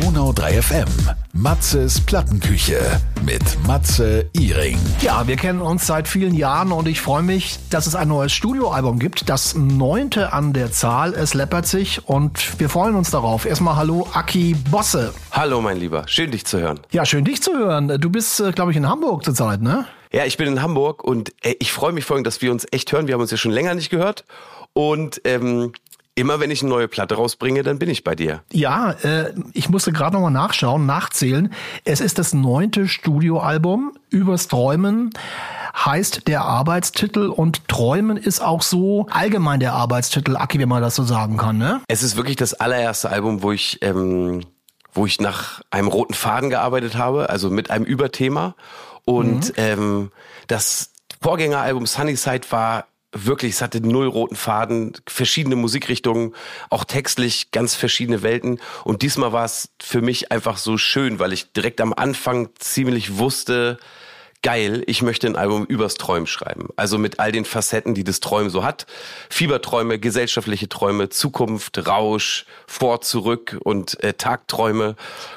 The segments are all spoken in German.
Donau 3 FM. Matzes Plattenküche mit Matze Iring. Ja, wir kennen uns seit vielen Jahren und ich freue mich, dass es ein neues Studioalbum gibt. Das neunte an der Zahl. Es läppert sich und wir freuen uns darauf. Erstmal hallo, Aki Bosse. Hallo, mein Lieber. Schön, dich zu hören. Ja, schön, dich zu hören. Du bist, äh, glaube ich, in Hamburg zurzeit, ne? Ja, ich bin in Hamburg und äh, ich freue mich vor dass wir uns echt hören. Wir haben uns ja schon länger nicht gehört. Und ähm, immer wenn ich eine neue Platte rausbringe, dann bin ich bei dir. Ja, äh, ich musste gerade nochmal nachschauen, nachzählen. Es ist das neunte Studioalbum übers Träumen heißt der Arbeitstitel und Träumen ist auch so allgemein der Arbeitstitel, Aki, wenn man das so sagen kann, ne? Es ist wirklich das allererste Album, wo ich, ähm, wo ich nach einem roten Faden gearbeitet habe, also mit einem Überthema. Und mhm. ähm, das Vorgängeralbum Sunnyside war wirklich, es hatte null roten Faden, verschiedene Musikrichtungen, auch textlich ganz verschiedene Welten. Und diesmal war es für mich einfach so schön, weil ich direkt am Anfang ziemlich wusste, geil, ich möchte ein Album übers Träumen schreiben. Also mit all den Facetten, die das Träumen so hat. Fieberträume, gesellschaftliche Träume, Zukunft, Rausch, vor, zurück und äh, Tagträume.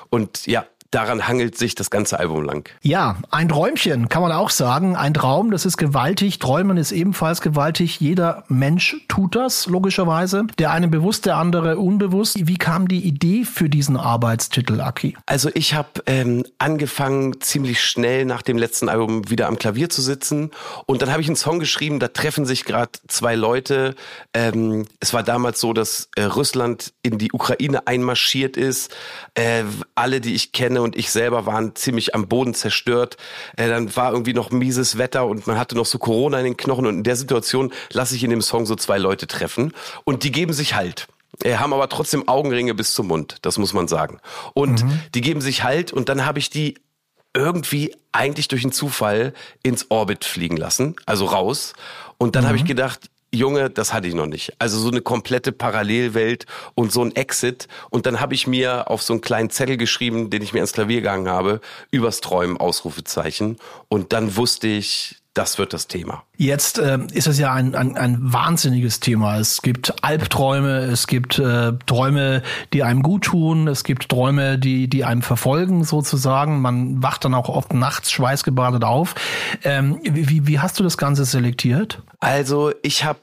Und ja, daran hangelt sich das ganze Album lang. Ja, ein Träumchen kann man auch sagen. Ein Traum, das ist gewaltig. Träumen ist ebenfalls gewaltig. Jeder Mensch tut das, logischerweise. Der eine bewusst, der andere unbewusst. Wie kam die Idee für diesen Arbeitstitel, Aki? Also ich habe ähm, angefangen, ziemlich schnell nach dem letzten Album wieder am Klavier zu sitzen. Und dann habe ich einen Song geschrieben, da treffen sich gerade zwei Leute. Ähm, es war damals so, dass äh, Russland in die Ukraine einmarschiert ist. Äh, alle, die ich kenne, und ich selber waren ziemlich am Boden zerstört. Äh, dann war irgendwie noch mieses Wetter und man hatte noch so Corona in den Knochen und in der Situation lasse ich in dem Song so zwei Leute treffen und die geben sich halt äh, haben aber trotzdem Augenringe bis zum Mund, das muss man sagen. Und mhm. die geben sich halt und dann habe ich die irgendwie eigentlich durch einen Zufall ins Orbit fliegen lassen, also raus. Und dann mhm. habe ich gedacht, Junge, das hatte ich noch nicht. Also so eine komplette Parallelwelt und so ein Exit. Und dann habe ich mir auf so einen kleinen Zettel geschrieben, den ich mir ans Klavier gegangen habe, übers Träumen, Ausrufezeichen. Und dann wusste ich, das wird das Thema. Jetzt äh, ist es ja ein, ein, ein wahnsinniges Thema. Es gibt Albträume, es gibt äh, Träume, die einem gut tun, es gibt Träume, die, die einem verfolgen sozusagen. Man wacht dann auch oft nachts schweißgebadet auf. Ähm, wie, wie hast du das Ganze selektiert? Also ich habe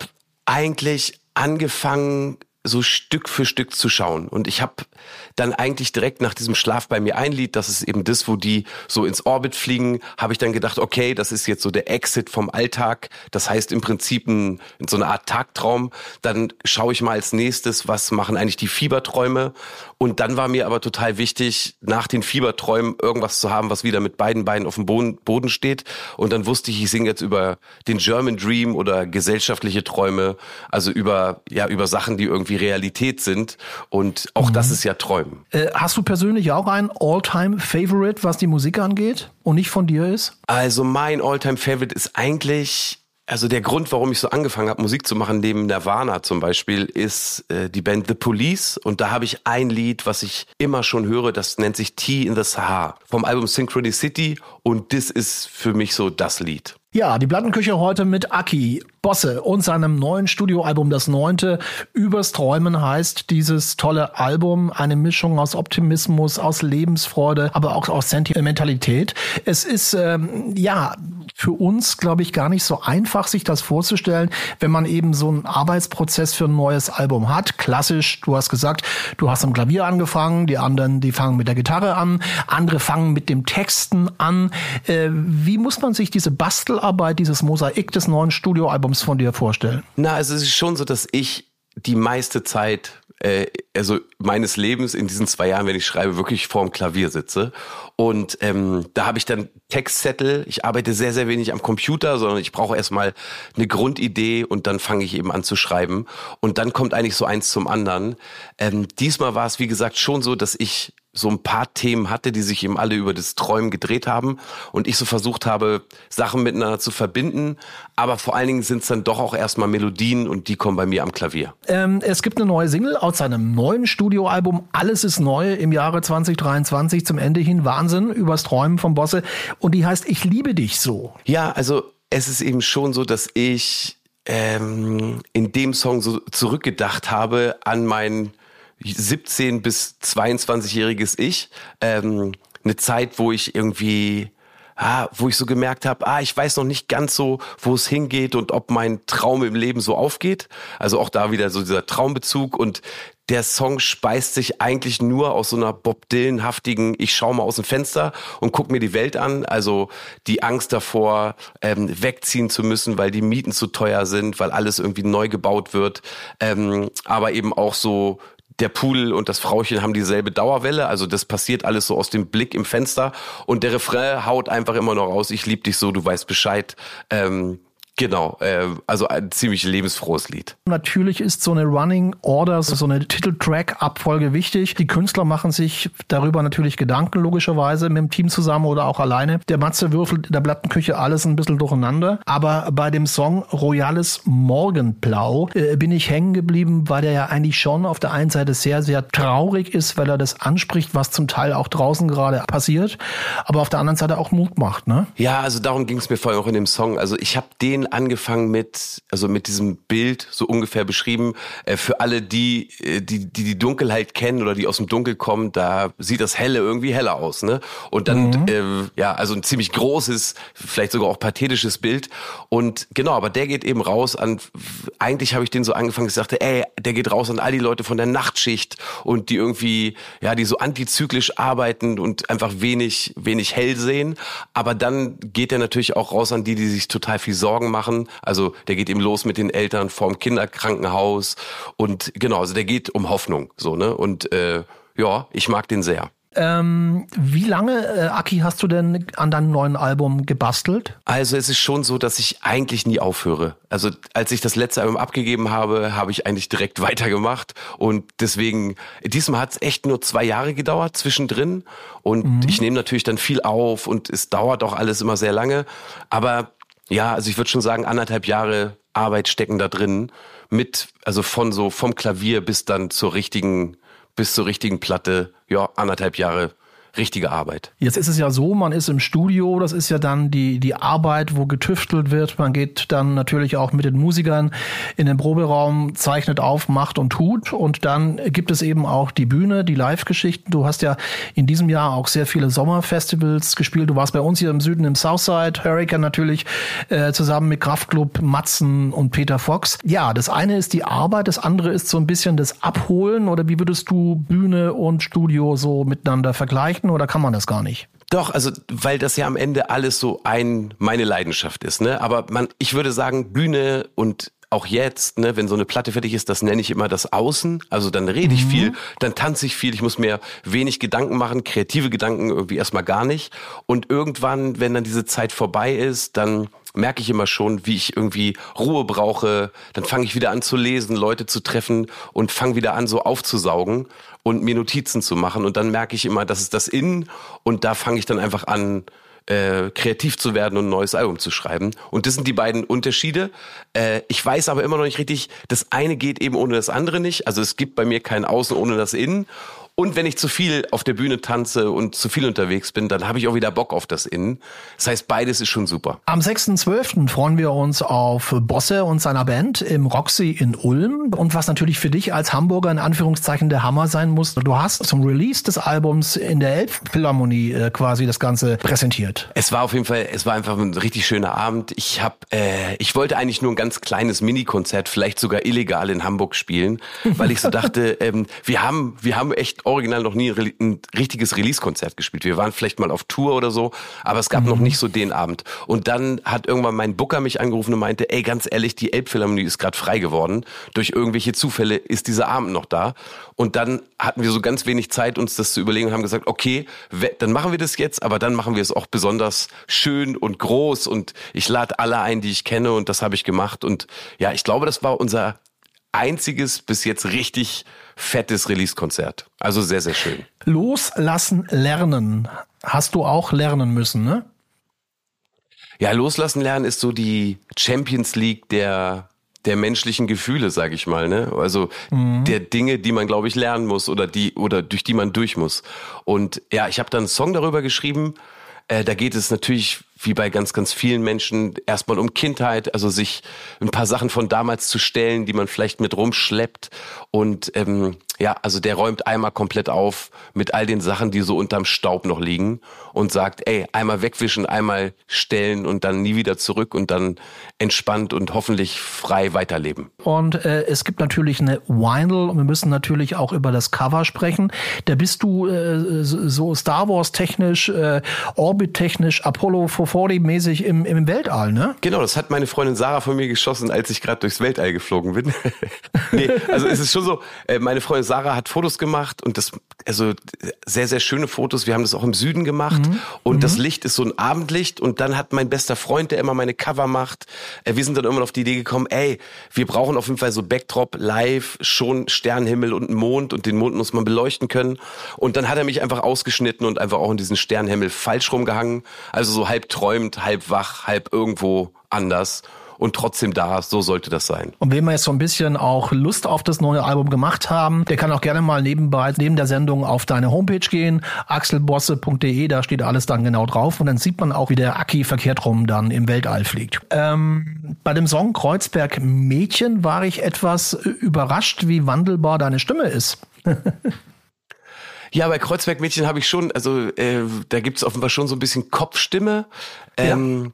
eigentlich angefangen, so Stück für Stück zu schauen. Und ich habe dann eigentlich direkt nach diesem Schlaf bei mir ein Lied, das ist eben das, wo die so ins Orbit fliegen, habe ich dann gedacht, okay, das ist jetzt so der Exit vom Alltag. Das heißt im Prinzip ein, so eine Art Tagtraum. Dann schaue ich mal als nächstes, was machen eigentlich die Fieberträume. Und dann war mir aber total wichtig, nach den Fieberträumen irgendwas zu haben, was wieder mit beiden Beinen auf dem Boden steht. Und dann wusste ich, ich singe jetzt über den German Dream oder gesellschaftliche Träume, also über, ja, über Sachen, die irgendwie Realität sind. Und auch mhm. das ist ja Träumen. Äh, hast du persönlich auch ein All-Time-Favorite, was die Musik angeht und nicht von dir ist? Also mein All-Time-Favorite ist eigentlich also der Grund, warum ich so angefangen habe, Musik zu machen, neben Nirvana zum Beispiel, ist äh, die Band The Police. Und da habe ich ein Lied, was ich immer schon höre, das nennt sich Tea in the Sahara vom Album Synchronicity. Und das ist für mich so das Lied. Ja, die Plattenküche heute mit Aki Bosse und seinem neuen Studioalbum, das neunte, Übers Träumen heißt dieses tolle Album. Eine Mischung aus Optimismus, aus Lebensfreude, aber auch aus Sentimentalität. Es ist, ähm, ja, für uns, glaube ich, gar nicht so einfach, sich das vorzustellen, wenn man eben so einen Arbeitsprozess für ein neues Album hat. Klassisch, du hast gesagt, du hast am Klavier angefangen, die anderen, die fangen mit der Gitarre an, andere fangen mit dem Texten an. Äh, wie muss man sich diese Bastelarbeit, dieses Mosaik des neuen Studioalbums von dir vorstellen? Na, also es ist schon so, dass ich die meiste Zeit äh, also meines Lebens in diesen zwei Jahren, wenn ich schreibe, wirklich vorm Klavier sitze. Und ähm, da habe ich dann Textzettel. Ich arbeite sehr, sehr wenig am Computer, sondern ich brauche erstmal eine Grundidee und dann fange ich eben an zu schreiben. Und dann kommt eigentlich so eins zum anderen. Ähm, diesmal war es, wie gesagt, schon so, dass ich so ein paar Themen hatte, die sich eben alle über das Träumen gedreht haben und ich so versucht habe, Sachen miteinander zu verbinden. Aber vor allen Dingen sind es dann doch auch erstmal Melodien und die kommen bei mir am Klavier. Ähm, es gibt eine neue Single aus seinem neuen Studioalbum Alles ist neu im Jahre 2023 zum Ende hin. Wahnsinn übers Träumen vom Bosse. Und die heißt Ich liebe dich so. Ja, also es ist eben schon so, dass ich ähm, in dem Song so zurückgedacht habe an meinen 17 bis 22-jähriges Ich. Ähm, eine Zeit, wo ich irgendwie ah, wo ich so gemerkt habe, ah, ich weiß noch nicht ganz so, wo es hingeht und ob mein Traum im Leben so aufgeht. Also auch da wieder so dieser Traumbezug und der Song speist sich eigentlich nur aus so einer Bob Dylan-haftigen, ich schaue mal aus dem Fenster und guck mir die Welt an. Also die Angst davor, ähm, wegziehen zu müssen, weil die Mieten zu teuer sind, weil alles irgendwie neu gebaut wird. Ähm, aber eben auch so der Pudel und das Frauchen haben dieselbe Dauerwelle. Also das passiert alles so aus dem Blick im Fenster. Und der Refrain haut einfach immer noch raus, ich lieb dich so, du weißt Bescheid. Ähm, Genau, äh, also ein ziemlich lebensfrohes Lied. Natürlich ist so eine Running Order, so eine Titeltrack-Abfolge wichtig. Die Künstler machen sich darüber natürlich Gedanken, logischerweise, mit dem Team zusammen oder auch alleine. Der Matze würfelt in der Plattenküche alles ein bisschen durcheinander. Aber bei dem Song Royales Morgenblau äh, bin ich hängen geblieben, weil der ja eigentlich schon auf der einen Seite sehr, sehr traurig ist, weil er das anspricht, was zum Teil auch draußen gerade passiert, aber auf der anderen Seite auch Mut macht, ne? Ja, also darum ging es mir vorhin auch in dem Song. Also ich habe den angefangen mit, also mit diesem Bild so ungefähr beschrieben. Äh, für alle, die, äh, die, die die Dunkelheit kennen oder die aus dem Dunkel kommen, da sieht das Helle irgendwie heller aus, ne? Und dann, mhm. äh, ja, also ein ziemlich großes, vielleicht sogar auch pathetisches Bild. Und genau, aber der geht eben raus an, eigentlich habe ich den so angefangen, ich sagte, ey, der geht raus an all die Leute von der Nachtschicht und die irgendwie, ja, die so antizyklisch arbeiten und einfach wenig, wenig hell sehen. Aber dann geht er natürlich auch raus an die, die sich total viel Sorgen machen machen. Also der geht eben los mit den Eltern vorm Kinderkrankenhaus und genau, also der geht um Hoffnung so ne und äh, ja, ich mag den sehr. Ähm, wie lange, äh, Aki, hast du denn an deinem neuen Album gebastelt? Also es ist schon so, dass ich eigentlich nie aufhöre. Also als ich das letzte Album abgegeben habe, habe ich eigentlich direkt weitergemacht. Und deswegen, diesmal hat es echt nur zwei Jahre gedauert zwischendrin. Und mhm. ich nehme natürlich dann viel auf und es dauert auch alles immer sehr lange. Aber ja, also ich würde schon sagen, anderthalb Jahre Arbeit stecken da drin. Mit, also von so vom Klavier bis dann zur richtigen, bis zur richtigen Platte, ja, anderthalb Jahre richtige Arbeit. Jetzt ist es ja so, man ist im Studio, das ist ja dann die, die Arbeit, wo getüftelt wird. Man geht dann natürlich auch mit den Musikern in den Proberaum, zeichnet auf, macht und tut. Und dann gibt es eben auch die Bühne, die Live-Geschichten. Du hast ja in diesem Jahr auch sehr viele Sommerfestivals gespielt. Du warst bei uns hier im Süden im Southside, Hurricane natürlich, äh, zusammen mit Kraftklub, Matzen und Peter Fox. Ja, das eine ist die Arbeit, das andere ist so ein bisschen das Abholen. Oder wie würdest du Bühne und Studio so miteinander vergleichen? Oder kann man das gar nicht? Doch, also weil das ja am Ende alles so ein meine Leidenschaft ist, ne? Aber man, ich würde sagen, Bühne und auch jetzt, ne, wenn so eine Platte fertig ist, das nenne ich immer das Außen. Also dann rede ich mhm. viel, dann tanze ich viel, ich muss mir wenig Gedanken machen, kreative Gedanken irgendwie erstmal gar nicht. Und irgendwann, wenn dann diese Zeit vorbei ist, dann merke ich immer schon, wie ich irgendwie Ruhe brauche. Dann fange ich wieder an zu lesen, Leute zu treffen und fange wieder an, so aufzusaugen und mir Notizen zu machen. Und dann merke ich immer, das ist das Innen und da fange ich dann einfach an, äh, kreativ zu werden und ein neues Album zu schreiben. Und das sind die beiden Unterschiede. Äh, ich weiß aber immer noch nicht richtig, das eine geht eben ohne das andere nicht. Also es gibt bei mir kein Außen ohne das Innen. Und wenn ich zu viel auf der Bühne tanze und zu viel unterwegs bin, dann habe ich auch wieder Bock auf das Innen. Das heißt, beides ist schon super. Am 6.12. freuen wir uns auf Bosse und seiner Band im Roxy in Ulm. Und was natürlich für dich als Hamburger in Anführungszeichen der Hammer sein muss, du hast zum Release des Albums in der Elbphilharmonie äh, quasi das Ganze präsentiert. Es war auf jeden Fall, es war einfach ein richtig schöner Abend. Ich habe, äh, ich wollte eigentlich nur ein ganz kleines Mini-Konzert, vielleicht sogar illegal in Hamburg spielen, weil ich so dachte, ähm, wir haben, wir haben echt original noch nie ein richtiges Release-Konzert gespielt. Wir waren vielleicht mal auf Tour oder so, aber es gab mhm. noch nicht so den Abend. Und dann hat irgendwann mein Booker mich angerufen und meinte, ey, ganz ehrlich, die Elbphilharmonie ist gerade frei geworden. Durch irgendwelche Zufälle ist dieser Abend noch da. Und dann hatten wir so ganz wenig Zeit, uns das zu überlegen und haben gesagt, okay, dann machen wir das jetzt, aber dann machen wir es auch besonders schön und groß und ich lade alle ein, die ich kenne und das habe ich gemacht. Und ja, ich glaube, das war unser einziges bis jetzt richtig fettes Release-Konzert. Also sehr, sehr schön. Loslassen, lernen. Hast du auch lernen müssen, ne? Ja, loslassen lernen ist so die Champions League der der menschlichen Gefühle, sage ich mal, ne? Also mhm. der Dinge, die man, glaube ich, lernen muss oder die oder durch die man durch muss. Und ja, ich habe dann einen Song darüber geschrieben. Äh, da geht es natürlich wie bei ganz, ganz vielen Menschen erstmal um Kindheit, also sich ein paar Sachen von damals zu stellen, die man vielleicht mit rumschleppt. Und ähm, ja, also der räumt einmal komplett auf mit all den Sachen, die so unterm Staub noch liegen und sagt, ey, einmal wegwischen, einmal stellen und dann nie wieder zurück und dann entspannt und hoffentlich frei weiterleben. Und äh, es gibt natürlich eine Vinyl und wir müssen natürlich auch über das Cover sprechen. Da bist du äh, so Star Wars technisch, äh, Orbit technisch, Apollo 15 440-mäßig im, im Weltall, ne? Genau, das hat meine Freundin Sarah von mir geschossen, als ich gerade durchs Weltall geflogen bin. nee, also es ist schon so, äh, meine Freundin Sarah hat Fotos gemacht und das, also sehr, sehr schöne Fotos. Wir haben das auch im Süden gemacht mhm. und mhm. das Licht ist so ein Abendlicht und dann hat mein bester Freund, der immer meine Cover macht, äh, wir sind dann irgendwann auf die Idee gekommen, ey, wir brauchen auf jeden Fall so Backdrop live, schon Sternhimmel und Mond und den Mond muss man beleuchten können. Und dann hat er mich einfach ausgeschnitten und einfach auch in diesen Sternhimmel falsch rumgehangen, also so halb träumt, halb wach, halb irgendwo anders und trotzdem da. So sollte das sein. Und wenn wir jetzt so ein bisschen auch Lust auf das neue Album gemacht haben, der kann auch gerne mal nebenbei, neben der Sendung auf deine Homepage gehen, axelbosse.de, da steht alles dann genau drauf und dann sieht man auch, wie der Aki verkehrt rum dann im Weltall fliegt. Ähm, bei dem Song Kreuzberg Mädchen war ich etwas überrascht, wie wandelbar deine Stimme ist. Ja, bei Kreuzberg Mädchen habe ich schon, also äh, da gibt's offenbar schon so ein bisschen Kopfstimme. Ähm, ja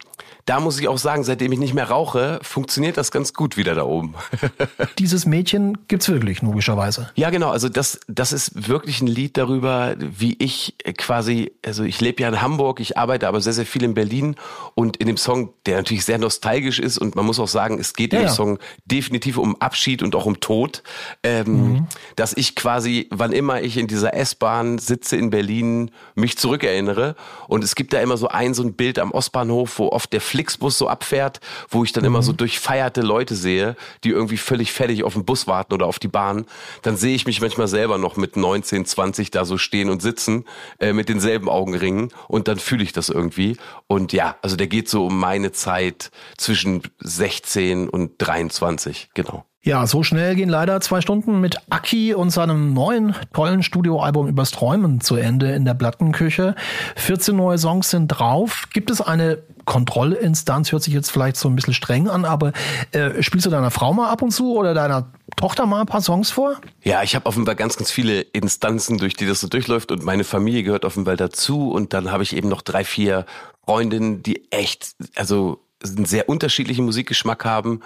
da muss ich auch sagen, seitdem ich nicht mehr rauche, funktioniert das ganz gut wieder da oben. Dieses Mädchen gibt's wirklich, logischerweise. Ja, genau. Also das, das ist wirklich ein Lied darüber, wie ich quasi, also ich lebe ja in Hamburg, ich arbeite aber sehr, sehr viel in Berlin und in dem Song, der natürlich sehr nostalgisch ist und man muss auch sagen, es geht ja, in dem ja. Song definitiv um Abschied und auch um Tod, ähm, mhm. dass ich quasi, wann immer ich in dieser S-Bahn sitze in Berlin, mich zurückerinnere und es gibt da immer so ein, so ein Bild am Ostbahnhof, wo oft der Flixbus so abfährt, wo ich dann mhm. immer so mhm. durchfeierte Leute sehe, die irgendwie völlig fertig auf den Bus warten oder auf die Bahn, dann sehe ich mich manchmal selber noch mit 19, 20 da so stehen und sitzen äh, mit denselben Augenringen und dann fühle ich das irgendwie. Und ja, also der geht so um meine Zeit zwischen 16 und 23, genau. Ja, so schnell gehen leider zwei Stunden mit Aki und seinem neuen tollen Studioalbum übers Träumen zu Ende in der Plattenküche. 14 neue Songs sind drauf. Gibt es eine Kontrollinstanz? Hört sich jetzt vielleicht so ein bisschen streng an, aber äh, spielst du deiner Frau mal ab und zu oder deiner Tochter mal ein paar Songs vor? Ja, ich habe offenbar ganz, ganz viele Instanzen, durch die das so durchläuft und meine Familie gehört offenbar dazu und dann habe ich eben noch drei, vier Freundinnen, die echt, also einen sehr unterschiedlichen Musikgeschmack haben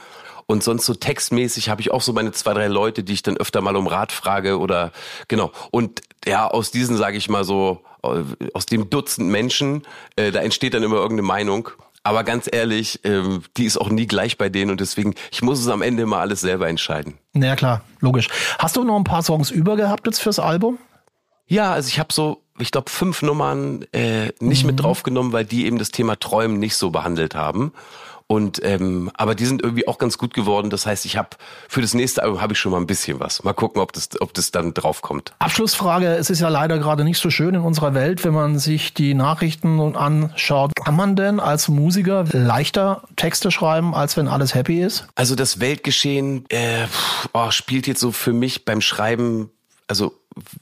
und sonst so textmäßig habe ich auch so meine zwei, drei Leute, die ich dann öfter mal um Rat frage oder genau. Und ja, aus diesen, sage ich mal so, äh, aus dem Dutzend Menschen, äh, da entsteht dann immer irgendeine Meinung. Aber ganz ehrlich, ähm, die ist auch nie gleich bei denen und deswegen, ich muss es am Ende immer alles selber entscheiden. Na ja, klar, logisch. Hast du noch ein paar Songs über gehabt jetzt fürs Album? Ja, also ich habe so, ich glaube, fünf Nummern äh, nicht mhm. mit draufgenommen, weil die eben das Thema Träumen nicht so behandelt haben. Und ähm, aber die sind irgendwie auch ganz gut geworden. Das heißt, ich habe für das nächste Album habe ich schon mal ein bisschen was. Mal gucken, ob das, ob das dann drauf kommt. Abschlussfrage: Es ist ja leider gerade nicht so schön in unserer Welt, wenn man sich die Nachrichten anschaut. Kann man denn als Musiker leichter Texte schreiben, als wenn alles happy ist? Also das Weltgeschehen äh, oh, spielt jetzt so für mich beim Schreiben also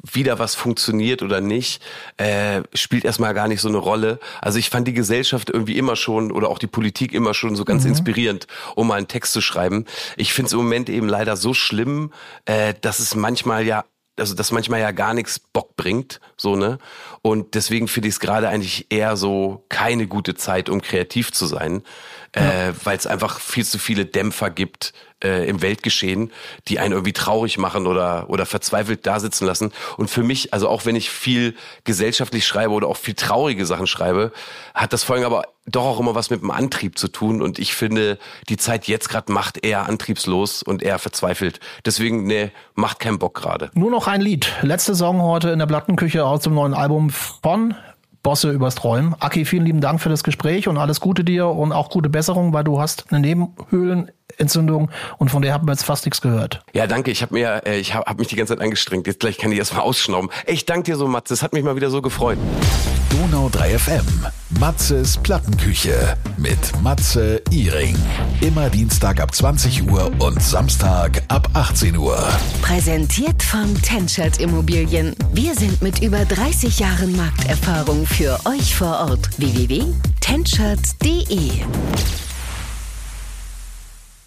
wieder was funktioniert oder nicht, äh, spielt erstmal gar nicht so eine Rolle. Also ich fand die Gesellschaft irgendwie immer schon oder auch die Politik immer schon so ganz mhm. inspirierend, um mal einen Text zu schreiben. Ich finde es im Moment eben leider so schlimm, äh, dass es manchmal ja also das manchmal ja gar nichts Bock bringt, so ne. Und deswegen finde ich es gerade eigentlich eher so keine gute Zeit, um kreativ zu sein, ja. äh, weil es einfach viel zu viele Dämpfer gibt, äh, im Weltgeschehen, die einen irgendwie traurig machen oder, oder verzweifelt da sitzen lassen. Und für mich, also auch wenn ich viel gesellschaftlich schreibe oder auch viel traurige Sachen schreibe, hat das vor allem aber doch auch immer was mit dem Antrieb zu tun. Und ich finde, die Zeit jetzt gerade macht eher antriebslos und eher verzweifelt. Deswegen, nee, macht keinen Bock gerade. Nur noch ein Lied. Letzte Song heute in der Plattenküche aus dem neuen Album von Bosse übers Träumen. Aki, vielen lieben Dank für das Gespräch und alles Gute dir und auch gute Besserung, weil du hast eine Nebenhöhlen Entzündung und von der haben wir jetzt fast nichts gehört. Ja, danke. Ich habe mir, äh, ich habe hab mich die ganze Zeit angestrengt. Jetzt gleich kann ich erstmal ausschnauben. Ich danke dir so, Matze. Es hat mich mal wieder so gefreut. Donau 3 FM. Matzes Plattenküche mit Matze Iring. Immer Dienstag ab 20 Uhr und Samstag ab 18 Uhr. Präsentiert von Tenschert Immobilien. Wir sind mit über 30 Jahren Markterfahrung für euch vor Ort. www.tenschert.de